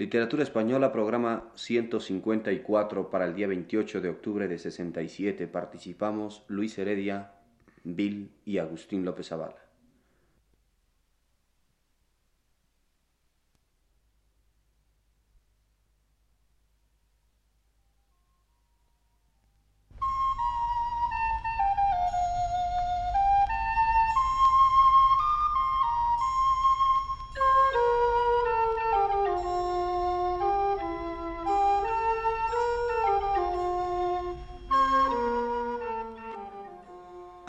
Literatura Española, programa 154 para el día 28 de octubre de 67. Participamos Luis Heredia, Bill y Agustín López Avala.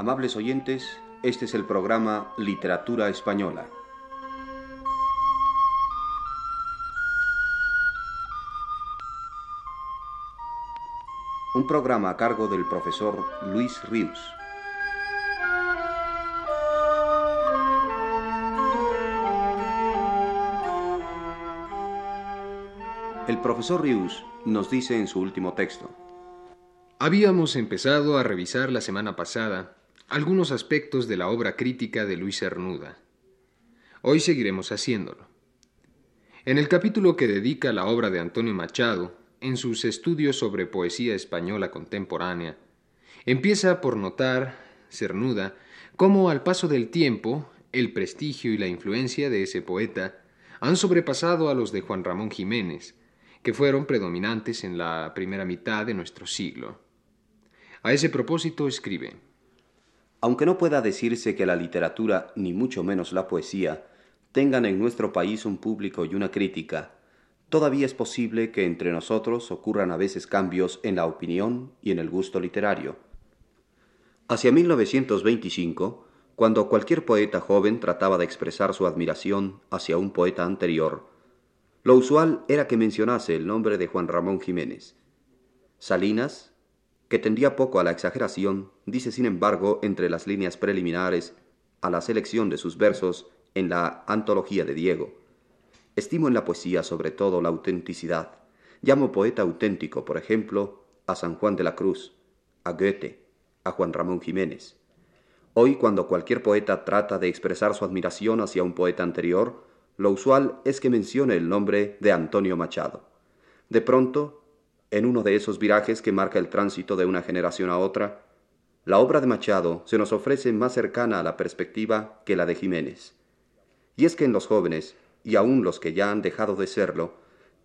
Amables oyentes, este es el programa Literatura Española. Un programa a cargo del profesor Luis Ríos. El profesor Rius nos dice en su último texto. Habíamos empezado a revisar la semana pasada algunos aspectos de la obra crítica de Luis Cernuda. Hoy seguiremos haciéndolo. En el capítulo que dedica la obra de Antonio Machado, en sus estudios sobre poesía española contemporánea, empieza por notar, Cernuda, cómo al paso del tiempo el prestigio y la influencia de ese poeta han sobrepasado a los de Juan Ramón Jiménez, que fueron predominantes en la primera mitad de nuestro siglo. A ese propósito escribe aunque no pueda decirse que la literatura, ni mucho menos la poesía, tengan en nuestro país un público y una crítica, todavía es posible que entre nosotros ocurran a veces cambios en la opinión y en el gusto literario. Hacia 1925, cuando cualquier poeta joven trataba de expresar su admiración hacia un poeta anterior, lo usual era que mencionase el nombre de Juan Ramón Jiménez. Salinas, que tendía poco a la exageración, dice sin embargo entre las líneas preliminares a la selección de sus versos en la antología de Diego. Estimo en la poesía sobre todo la autenticidad. Llamo poeta auténtico, por ejemplo, a San Juan de la Cruz, a Goethe, a Juan Ramón Jiménez. Hoy, cuando cualquier poeta trata de expresar su admiración hacia un poeta anterior, lo usual es que mencione el nombre de Antonio Machado. De pronto, en uno de esos virajes que marca el tránsito de una generación a otra, la obra de Machado se nos ofrece más cercana a la perspectiva que la de Jiménez. Y es que en los jóvenes, y aun los que ya han dejado de serlo,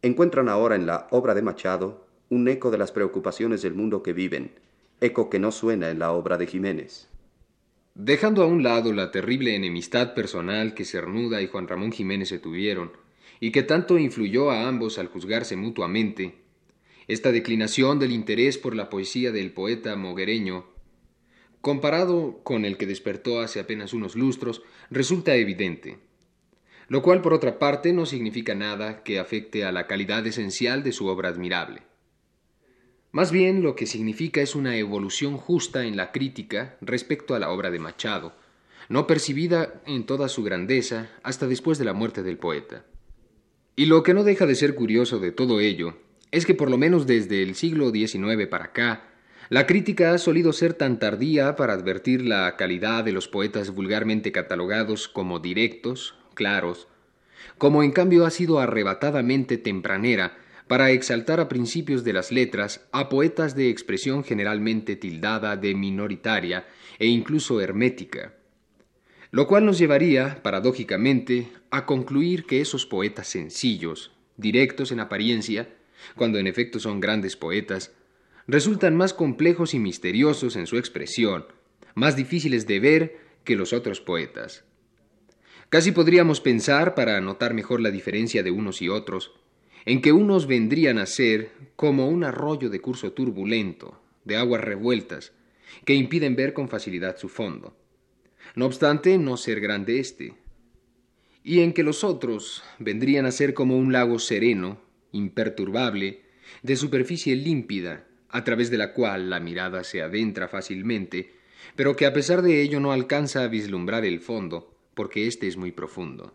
encuentran ahora en la obra de Machado un eco de las preocupaciones del mundo que viven, eco que no suena en la obra de Jiménez. Dejando a un lado la terrible enemistad personal que Cernuda y Juan Ramón Jiménez se tuvieron, y que tanto influyó a ambos al juzgarse mutuamente, esta declinación del interés por la poesía del poeta moguereño, comparado con el que despertó hace apenas unos lustros, resulta evidente, lo cual por otra parte no significa nada que afecte a la calidad esencial de su obra admirable. Más bien lo que significa es una evolución justa en la crítica respecto a la obra de Machado, no percibida en toda su grandeza hasta después de la muerte del poeta. Y lo que no deja de ser curioso de todo ello es que por lo menos desde el siglo XIX para acá, la crítica ha solido ser tan tardía para advertir la calidad de los poetas vulgarmente catalogados como directos, claros, como en cambio ha sido arrebatadamente tempranera para exaltar a principios de las letras a poetas de expresión generalmente tildada de minoritaria e incluso hermética. Lo cual nos llevaría, paradójicamente, a concluir que esos poetas sencillos, directos en apariencia, cuando en efecto son grandes poetas, resultan más complejos y misteriosos en su expresión, más difíciles de ver que los otros poetas. Casi podríamos pensar, para notar mejor la diferencia de unos y otros, en que unos vendrían a ser como un arroyo de curso turbulento, de aguas revueltas, que impiden ver con facilidad su fondo. No obstante, no ser grande éste. Y en que los otros vendrían a ser como un lago sereno, imperturbable, de superficie límpida, a través de la cual la mirada se adentra fácilmente, pero que a pesar de ello no alcanza a vislumbrar el fondo, porque éste es muy profundo.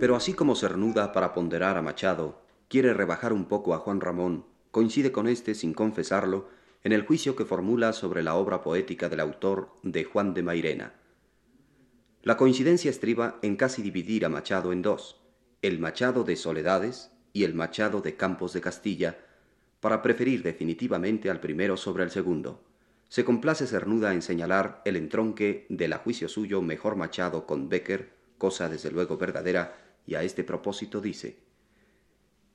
Pero así como Cernuda, para ponderar a Machado, quiere rebajar un poco a Juan Ramón, coincide con éste, sin confesarlo, en el juicio que formula sobre la obra poética del autor de Juan de Mairena. La coincidencia estriba en casi dividir a Machado en dos, el Machado de Soledades y el Machado de Campos de Castilla, para preferir definitivamente al primero sobre el segundo. Se complace Cernuda en señalar el entronque del a juicio suyo mejor Machado con Becker, cosa desde luego verdadera, y a este propósito dice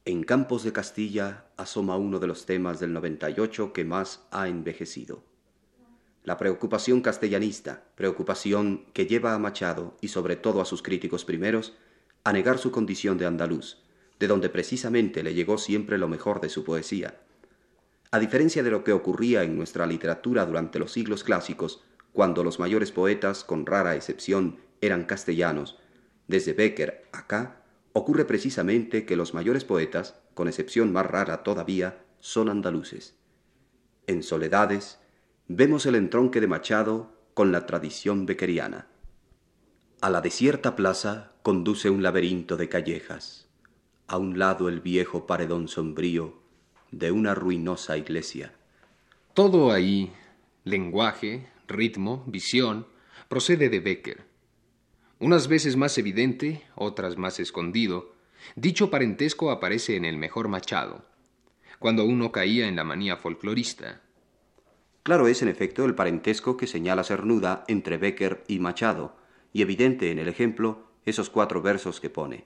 En Campos de Castilla asoma uno de los temas del 98 que más ha envejecido. La preocupación castellanista, preocupación que lleva a Machado y sobre todo a sus críticos primeros a negar su condición de andaluz, de donde precisamente le llegó siempre lo mejor de su poesía. A diferencia de lo que ocurría en nuestra literatura durante los siglos clásicos, cuando los mayores poetas, con rara excepción, eran castellanos, desde Becker acá, ocurre precisamente que los mayores poetas, con excepción más rara todavía, son andaluces. En Soledades, vemos el entronque de Machado con la tradición beckeriana. A la desierta plaza conduce un laberinto de callejas a un lado el viejo paredón sombrío de una ruinosa iglesia. Todo ahí, lenguaje, ritmo, visión, procede de Becker. Unas veces más evidente, otras más escondido, dicho parentesco aparece en el mejor Machado, cuando uno caía en la manía folclorista. Claro es, en efecto, el parentesco que señala Cernuda entre Becker y Machado, y evidente en el ejemplo esos cuatro versos que pone.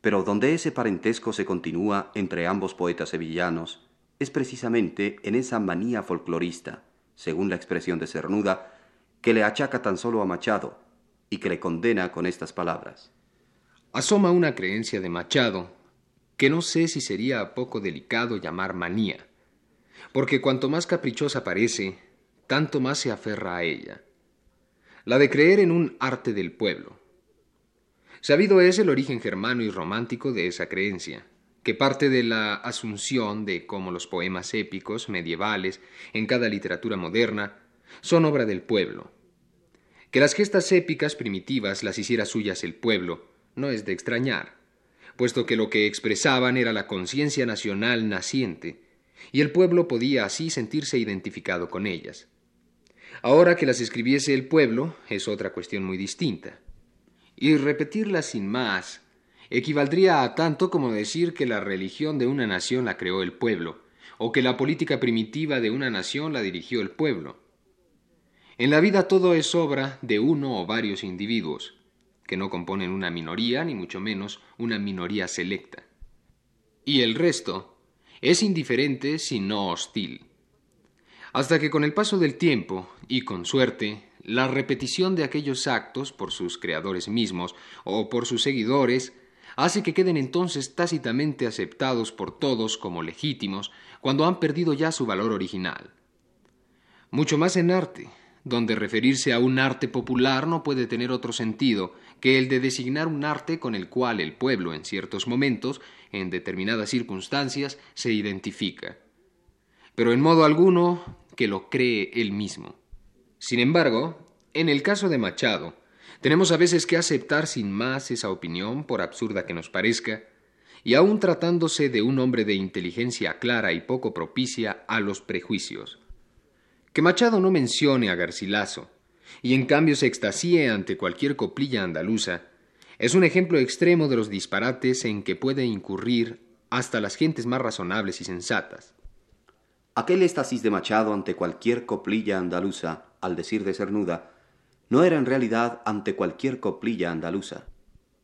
Pero donde ese parentesco se continúa entre ambos poetas sevillanos es precisamente en esa manía folclorista, según la expresión de Cernuda, que le achaca tan solo a Machado y que le condena con estas palabras. Asoma una creencia de Machado que no sé si sería poco delicado llamar manía, porque cuanto más caprichosa parece, tanto más se aferra a ella. La de creer en un arte del pueblo, Sabido es el origen germano y romántico de esa creencia, que parte de la asunción de cómo los poemas épicos medievales en cada literatura moderna son obra del pueblo. Que las gestas épicas primitivas las hiciera suyas el pueblo no es de extrañar, puesto que lo que expresaban era la conciencia nacional naciente, y el pueblo podía así sentirse identificado con ellas. Ahora que las escribiese el pueblo es otra cuestión muy distinta y repetirla sin más equivaldría a tanto como decir que la religión de una nación la creó el pueblo, o que la política primitiva de una nación la dirigió el pueblo. En la vida todo es obra de uno o varios individuos, que no componen una minoría, ni mucho menos una minoría selecta. Y el resto es indiferente si no hostil. Hasta que con el paso del tiempo, y con suerte, la repetición de aquellos actos por sus creadores mismos o por sus seguidores hace que queden entonces tácitamente aceptados por todos como legítimos cuando han perdido ya su valor original. Mucho más en arte, donde referirse a un arte popular no puede tener otro sentido que el de designar un arte con el cual el pueblo en ciertos momentos, en determinadas circunstancias, se identifica. Pero en modo alguno que lo cree él mismo. Sin embargo, en el caso de Machado, tenemos a veces que aceptar sin más esa opinión, por absurda que nos parezca, y aun tratándose de un hombre de inteligencia clara y poco propicia a los prejuicios. Que Machado no mencione a Garcilaso, y en cambio se extasíe ante cualquier coplilla andaluza, es un ejemplo extremo de los disparates en que puede incurrir hasta las gentes más razonables y sensatas. Aquel éxtasis de Machado ante cualquier coplilla andaluza al decir de Cernuda, no era en realidad ante cualquier coplilla andaluza.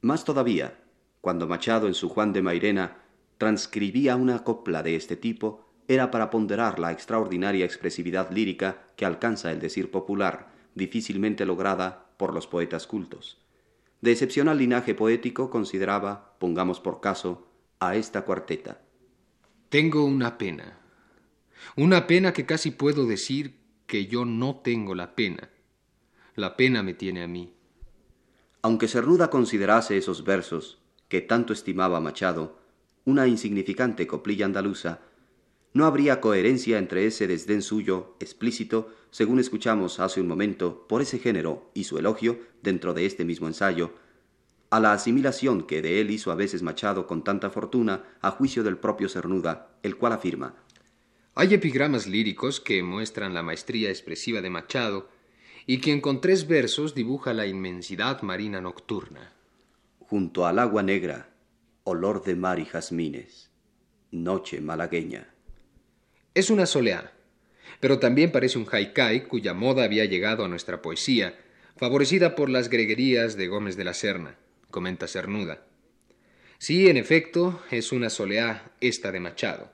Más todavía, cuando Machado en su Juan de Mairena transcribía una copla de este tipo, era para ponderar la extraordinaria expresividad lírica que alcanza el decir popular, difícilmente lograda por los poetas cultos. De excepcional linaje poético consideraba, pongamos por caso, a esta cuarteta. Tengo una pena. Una pena que casi puedo decir que yo no tengo la pena. La pena me tiene a mí. Aunque Cernuda considerase esos versos, que tanto estimaba Machado, una insignificante coplilla andaluza, no habría coherencia entre ese desdén suyo, explícito, según escuchamos hace un momento, por ese género y su elogio dentro de este mismo ensayo, a la asimilación que de él hizo a veces Machado con tanta fortuna a juicio del propio Cernuda, el cual afirma Hay epigramas líricos que muestran la maestría expresiva de Machado y quien con tres versos dibuja la inmensidad marina nocturna. Junto al agua negra, olor de mar y jazmines, noche malagueña. Es una soleá, pero también parece un haikai cuya moda había llegado a nuestra poesía, favorecida por las greguerías de Gómez de la Serna comenta Cernuda. Sí, en efecto, es una soleá esta de Machado.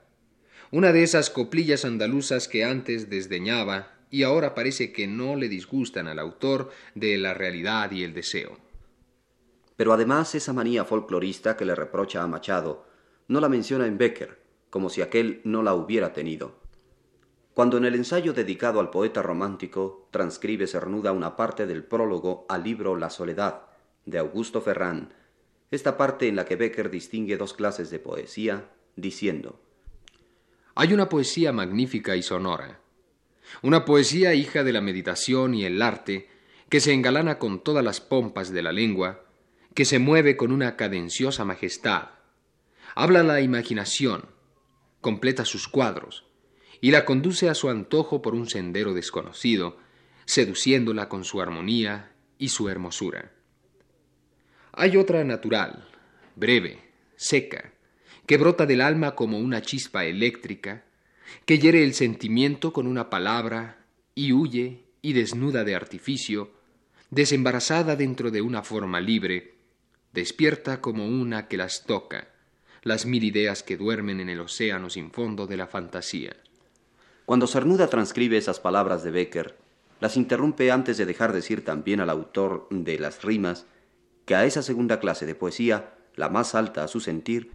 Una de esas coplillas andaluzas que antes desdeñaba y ahora parece que no le disgustan al autor de la realidad y el deseo. Pero además esa manía folclorista que le reprocha a Machado no la menciona en Becker, como si aquel no la hubiera tenido. Cuando en el ensayo dedicado al poeta romántico transcribe Cernuda una parte del prólogo al libro La Soledad, de Augusto Ferrán, esta parte en la que Becker distingue dos clases de poesía, diciendo Hay una poesía magnífica y sonora, una poesía hija de la meditación y el arte, que se engalana con todas las pompas de la lengua, que se mueve con una cadenciosa majestad, habla la imaginación, completa sus cuadros, y la conduce a su antojo por un sendero desconocido, seduciéndola con su armonía y su hermosura. Hay otra natural, breve, seca, que brota del alma como una chispa eléctrica, que hiere el sentimiento con una palabra y huye y desnuda de artificio, desembarazada dentro de una forma libre, despierta como una que las toca, las mil ideas que duermen en el océano sin fondo de la fantasía. Cuando Cernuda transcribe esas palabras de Becker, las interrumpe antes de dejar decir también al autor de las rimas que a esa segunda clase de poesía, la más alta a su sentir,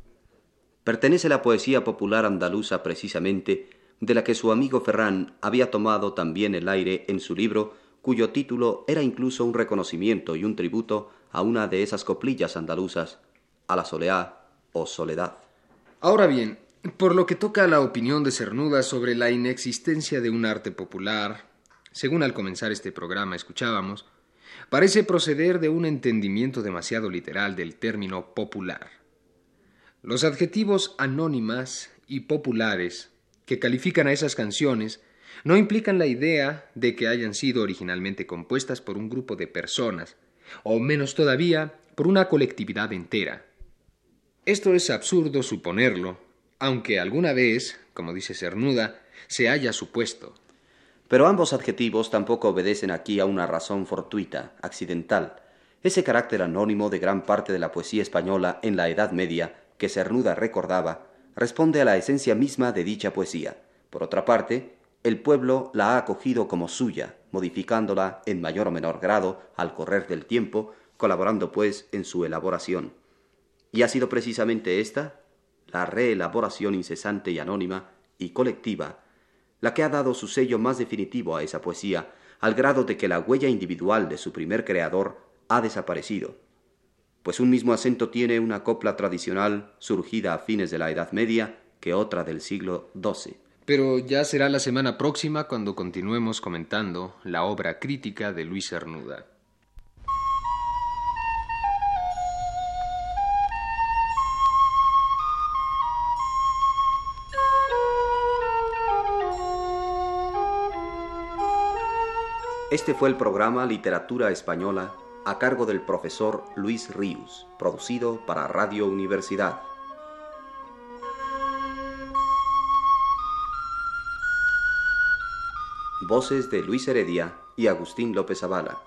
pertenece la poesía popular andaluza precisamente, de la que su amigo Ferrán había tomado también el aire en su libro, cuyo título era incluso un reconocimiento y un tributo a una de esas coplillas andaluzas, a la soleá o soledad. Ahora bien, por lo que toca a la opinión de Cernuda sobre la inexistencia de un arte popular, según al comenzar este programa escuchábamos, parece proceder de un entendimiento demasiado literal del término popular. Los adjetivos anónimas y populares que califican a esas canciones no implican la idea de que hayan sido originalmente compuestas por un grupo de personas, o menos todavía por una colectividad entera. Esto es absurdo suponerlo, aunque alguna vez, como dice Cernuda, se haya supuesto. Pero ambos adjetivos tampoco obedecen aquí a una razón fortuita, accidental. Ese carácter anónimo de gran parte de la poesía española en la Edad Media, que Cernuda recordaba, responde a la esencia misma de dicha poesía. Por otra parte, el pueblo la ha acogido como suya, modificándola en mayor o menor grado al correr del tiempo, colaborando pues en su elaboración. Y ha sido precisamente esta, la reelaboración incesante y anónima y colectiva, la que ha dado su sello más definitivo a esa poesía, al grado de que la huella individual de su primer creador ha desaparecido. Pues un mismo acento tiene una copla tradicional surgida a fines de la Edad Media que otra del siglo XII. Pero ya será la semana próxima cuando continuemos comentando la obra crítica de Luis Cernuda. Este fue el programa Literatura Española a cargo del profesor Luis Ríos, producido para Radio Universidad. Voces de Luis Heredia y Agustín López Avala.